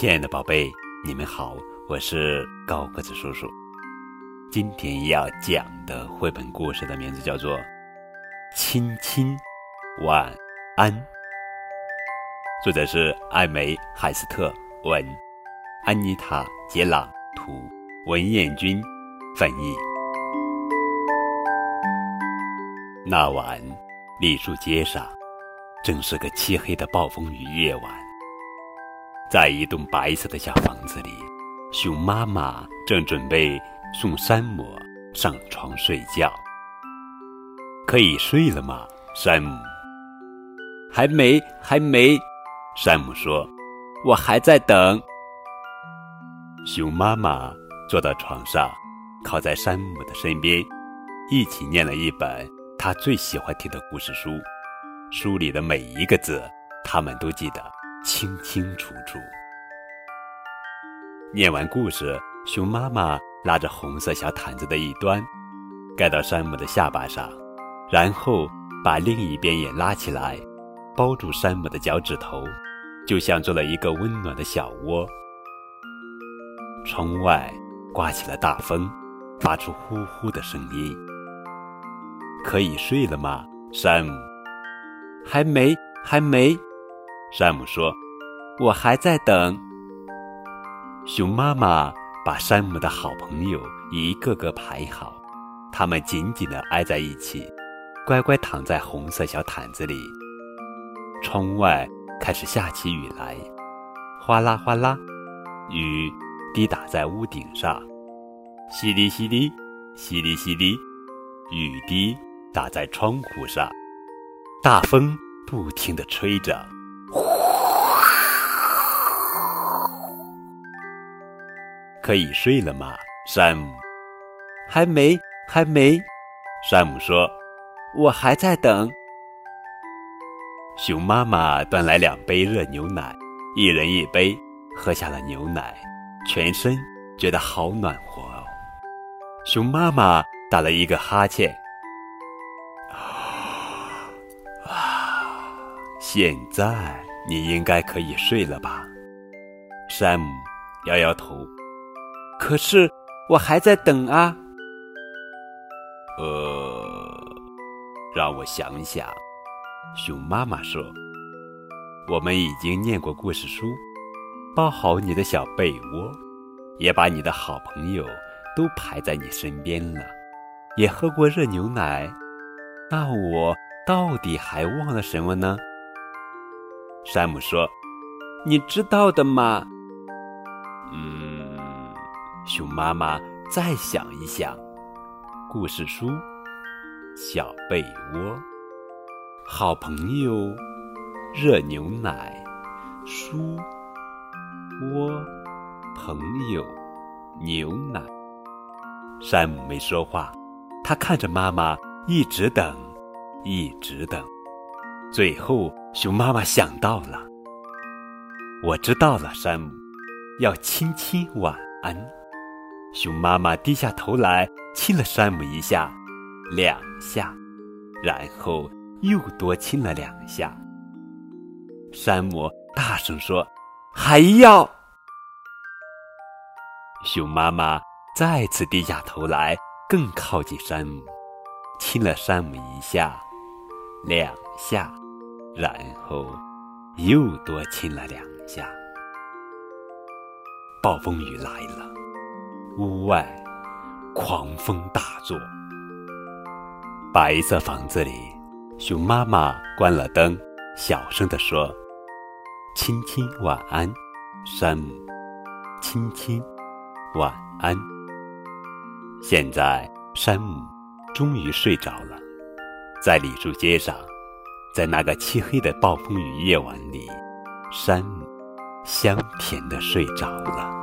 亲爱的宝贝，你们好，我是高个子叔叔。今天要讲的绘本故事的名字叫做《亲亲晚安》，作者是艾梅·海斯特，文，安妮塔·杰朗图，文彦君翻译。那晚，栗树街上正是个漆黑的暴风雨夜晚。在一栋白色的小房子里，熊妈妈正准备送山姆上床睡觉。可以睡了吗，山姆？还没，还没。山姆说：“我还在等。”熊妈妈坐到床上，靠在山姆的身边，一起念了一本他最喜欢听的故事书。书里的每一个字，他们都记得。清清楚楚。念完故事，熊妈妈拉着红色小毯子的一端，盖到山姆的下巴上，然后把另一边也拉起来，包住山姆的脚趾头，就像做了一个温暖的小窝。窗外刮起了大风，发出呼呼的声音。可以睡了吗，山姆？还没，还没。山姆说：“我还在等。”熊妈妈把山姆的好朋友一个个排好，他们紧紧地挨在一起，乖乖躺在红色小毯子里。窗外开始下起雨来，哗啦哗啦，雨滴打在屋顶上，淅沥淅沥，淅沥淅沥，雨滴打在窗户上，大风不停地吹着。可以睡了吗，山姆？还没，还没。山姆说：“我还在等。”熊妈妈端来两杯热牛奶，一人一杯，喝下了牛奶，全身觉得好暖和哦。熊妈妈打了一个哈欠，啊，现在你应该可以睡了吧？山姆摇摇头。可是我还在等啊。呃，让我想想。熊妈妈说：“我们已经念过故事书，包好你的小被窝，也把你的好朋友都排在你身边了，也喝过热牛奶。那我到底还忘了什么呢？”山姆说：“你知道的嘛。”熊妈妈再想一想，故事书、小被窝、好朋友、热牛奶、书、窝、朋友、牛奶。山姆没说话，他看着妈妈，一直等，一直等。最后，熊妈妈想到了：“我知道了，山姆，要亲亲晚安。”熊妈妈低下头来亲了山姆一下，两下，然后又多亲了两下。山姆大声说：“还要！”熊妈妈再次低下头来，更靠近山姆，亲了山姆一下，两下，然后又多亲了两下。暴风雨来了。屋外，狂风大作。白色房子里，熊妈妈关了灯，小声地说：“亲亲晚安，山姆。亲亲晚安。”现在，山姆终于睡着了，在李树街上，在那个漆黑的暴风雨夜晚里，山姆香甜地睡着了。